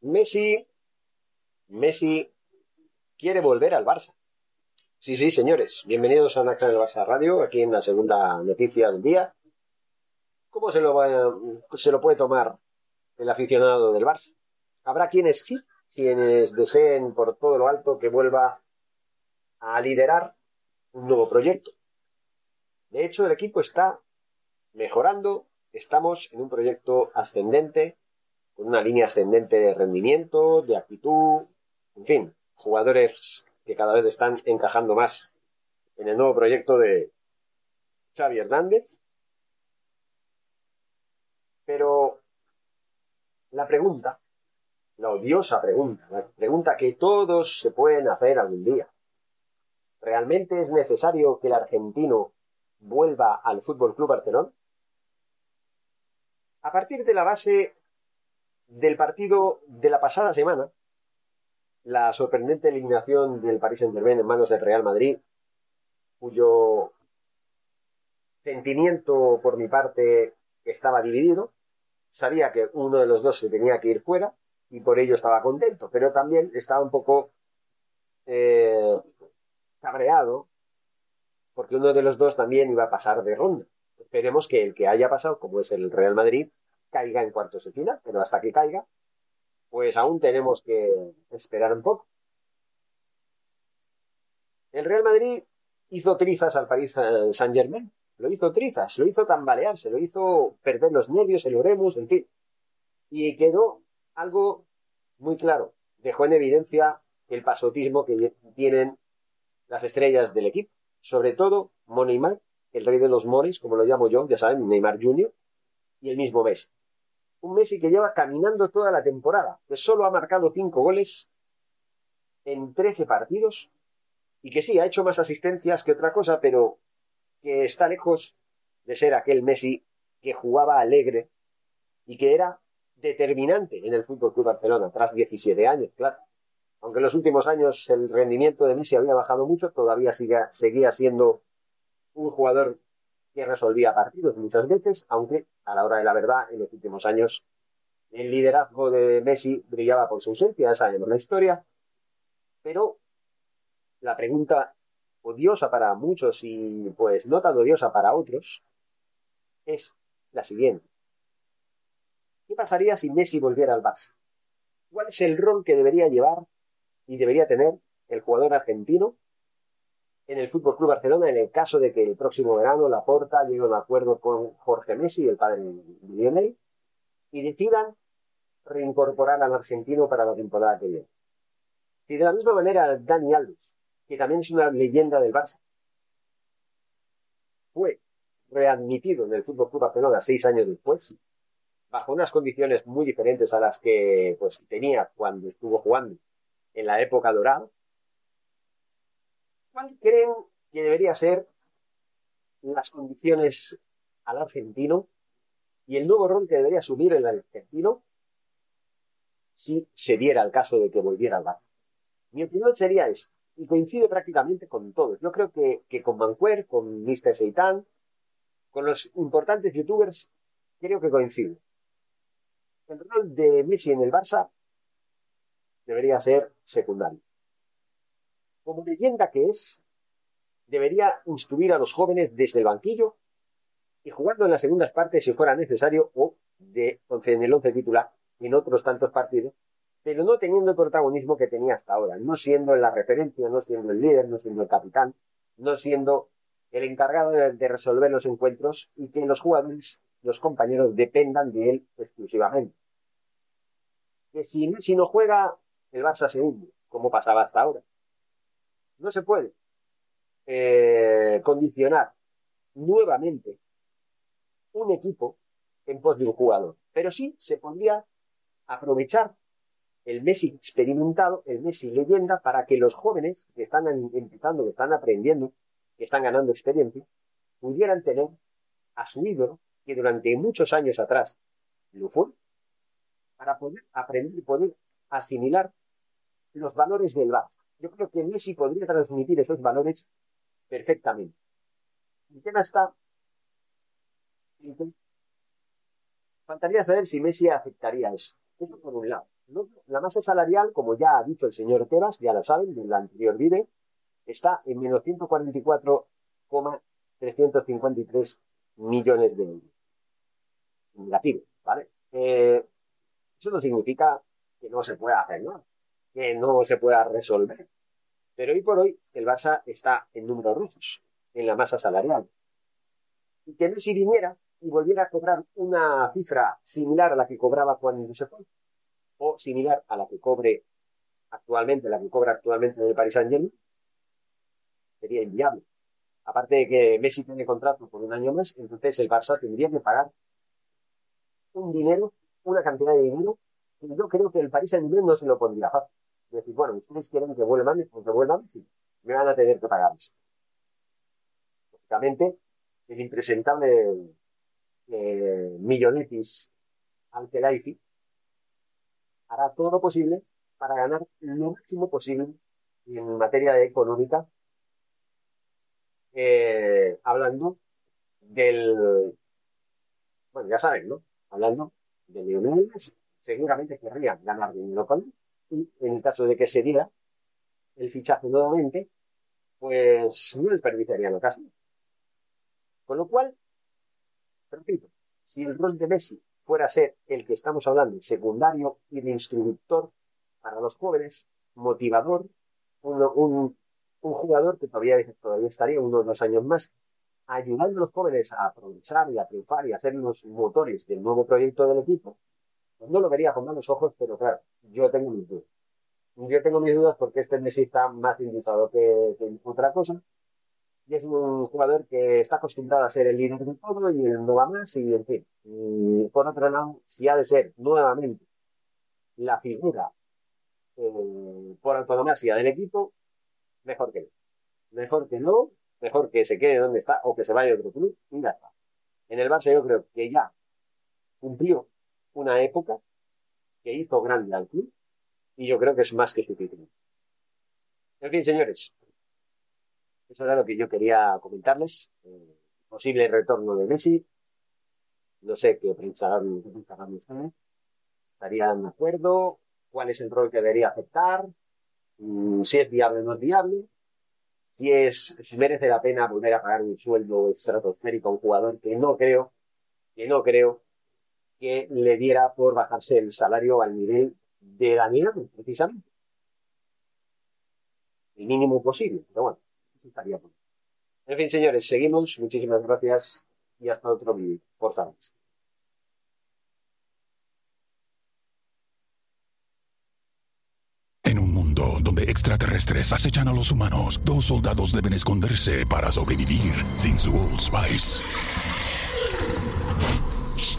Messi, Messi quiere volver al Barça. Sí, sí, señores, bienvenidos a Naxa del Barça Radio, aquí en la segunda noticia del día. ¿Cómo se lo, va, se lo puede tomar el aficionado del Barça? Habrá quienes sí, quienes deseen por todo lo alto que vuelva a liderar un nuevo proyecto. De hecho, el equipo está mejorando, estamos en un proyecto ascendente con una línea ascendente de rendimiento, de actitud, en fin, jugadores que cada vez están encajando más en el nuevo proyecto de Xavi Hernández. Pero la pregunta, la odiosa pregunta, la pregunta que todos se pueden hacer algún día. ¿Realmente es necesario que el argentino vuelva al Fútbol Club Barcelona? A partir de la base del partido de la pasada semana, la sorprendente eliminación del Paris Saint-Germain en manos del Real Madrid, cuyo sentimiento por mi parte estaba dividido. Sabía que uno de los dos se tenía que ir fuera y por ello estaba contento, pero también estaba un poco eh, cabreado porque uno de los dos también iba a pasar de ronda. Esperemos que el que haya pasado, como es el Real Madrid, caiga en cuartos de final, pero hasta que caiga, pues aún tenemos que esperar un poco. El Real Madrid hizo trizas al Paris Saint Germain, lo hizo trizas, lo hizo tambalearse, lo hizo perder los nervios, el oremus, en fin. Y quedó algo muy claro, dejó en evidencia el pasotismo que tienen las estrellas del equipo, sobre todo Neymar, el rey de los moris, como lo llamo yo, ya saben, Neymar Jr., y el mismo Messi un Messi que lleva caminando toda la temporada, que solo ha marcado cinco goles en 13 partidos y que sí, ha hecho más asistencias que otra cosa, pero que está lejos de ser aquel Messi que jugaba alegre y que era determinante en el Fútbol Club Barcelona tras 17 años, claro. Aunque en los últimos años el rendimiento de Messi había bajado mucho, todavía seguía siendo un jugador que resolvía partidos muchas veces, aunque a la hora de la verdad, en los últimos años, el liderazgo de Messi brillaba por su ausencia, sabemos la historia, pero la pregunta odiosa para muchos y pues no tan odiosa para otros es la siguiente. ¿Qué pasaría si Messi volviera al Barça? ¿Cuál es el rol que debería llevar y debería tener el jugador argentino en el Fútbol Club Barcelona en el caso de que el próximo verano la Porta llegue a un acuerdo con Jorge Messi, el padre de Lionel, y decidan reincorporar al argentino para la temporada que viene. Si de la misma manera Dani Alves, que también es una leyenda del Barça, fue readmitido en el Fútbol Club Barcelona seis años después, bajo unas condiciones muy diferentes a las que pues tenía cuando estuvo jugando en la época dorada, ¿Cuál creen que debería ser las condiciones al argentino y el nuevo rol que debería asumir el argentino si se diera el caso de que volviera al Barça? Mi opinión sería esta, y coincide prácticamente con todos. Yo creo que, con Mancuer, con Mr. Seitan, con los importantes youtubers, creo que coincide. El rol de Messi en el Barça debería ser secundario como leyenda que es, debería instruir a los jóvenes desde el banquillo y jugando en las segundas partes si fuera necesario o de, en el once titular en otros tantos partidos, pero no teniendo el protagonismo que tenía hasta ahora, no siendo la referencia, no siendo el líder, no siendo el capitán, no siendo el encargado de, resolver los encuentros y que los jugadores, los compañeros dependan de él exclusivamente. Que si Messi no juega, el Barça se hunde, como pasaba hasta ahora. No se puede eh, condicionar nuevamente un equipo en pos de un jugador, pero sí se podría aprovechar el Messi experimentado, el Messi leyenda, para que los jóvenes que están empezando, que están aprendiendo, que están ganando experiencia, pudieran tener a su ídolo, que durante muchos años atrás lo fue, para poder aprender y poder asimilar los valores del Barça. Yo creo que Messi podría transmitir esos valores perfectamente. El tema está. Faltaría saber si Messi aceptaría eso. Eso por un lado. La masa salarial, como ya ha dicho el señor Tebas, ya lo saben, del anterior vídeo, está en menos 144,353 millones de euros. Negativo, ¿vale? Eh, eso no significa que no se pueda hacer, ¿no? Que no se pueda resolver. Pero hoy por hoy el Barça está en números rojos, en la masa salarial. Y que Messi viniera y volviera a cobrar una cifra similar a la que cobraba cuando se fue, o similar a la que cobre actualmente, la que cobra actualmente en el Paris Saint Germain, sería inviable. Aparte de que Messi tiene contrato por un año más, entonces el Barça tendría que pagar un dinero, una cantidad de dinero, que yo creo que el Paris Saint Germain no se lo pondría fácil. Decir, bueno, ustedes quieren que vuelva pues que vuelva Messi, me van a tener que pagar esto. Lógicamente, el impresentable eh, Millonetis Laifi hará todo lo posible para ganar lo máximo posible en materia económica eh, hablando del, bueno, ya saben, ¿no? Hablando de Lionel seguramente querrían ganar dinero con él, y en el caso de que se diera el fichaje nuevamente, pues no desperdiciarían ocasión. Con lo cual, repito, si el rol de Messi fuera a ser el que estamos hablando, secundario y de instructor para los jóvenes, motivador, un, un jugador que todavía, todavía estaría unos dos años más ayudando a los jóvenes a aprovechar y a triunfar y a ser los motores del nuevo proyecto del equipo, no lo vería con malos ojos, pero claro, yo tengo mis dudas. Yo tengo mis dudas porque este Messi está más impulsado que, otra cosa. Y es un jugador que está acostumbrado a ser el líder del todo y no va más y en fin. por otro lado, si ha de ser nuevamente la figura eh, por autonomía del equipo, mejor que no. Mejor que no, mejor que se quede donde está o que se vaya a otro club y ya está. En el Barça yo creo que ya cumplió una época que hizo grande al club y yo creo que es más que suficiente. En fin, señores, eso era lo que yo quería comentarles. Eh, posible retorno de Messi. No sé qué pensarán, qué pensarán ustedes. ¿Estarían de acuerdo? ¿Cuál es el rol que debería aceptar? Mm, si es viable o no es viable, si es, si merece la pena volver a pagar un sueldo estratosférico a un jugador que no creo, que no creo que le diera por bajarse el salario al nivel de Daniel, precisamente. El mínimo posible, pero bueno, eso estaría bueno. En fin, señores, seguimos. Muchísimas gracias y hasta otro vídeo. Por favor. donde extraterrestres acechan a los humanos, dos soldados deben esconderse para sobrevivir sin su Old Spice.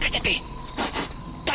¡Cállate!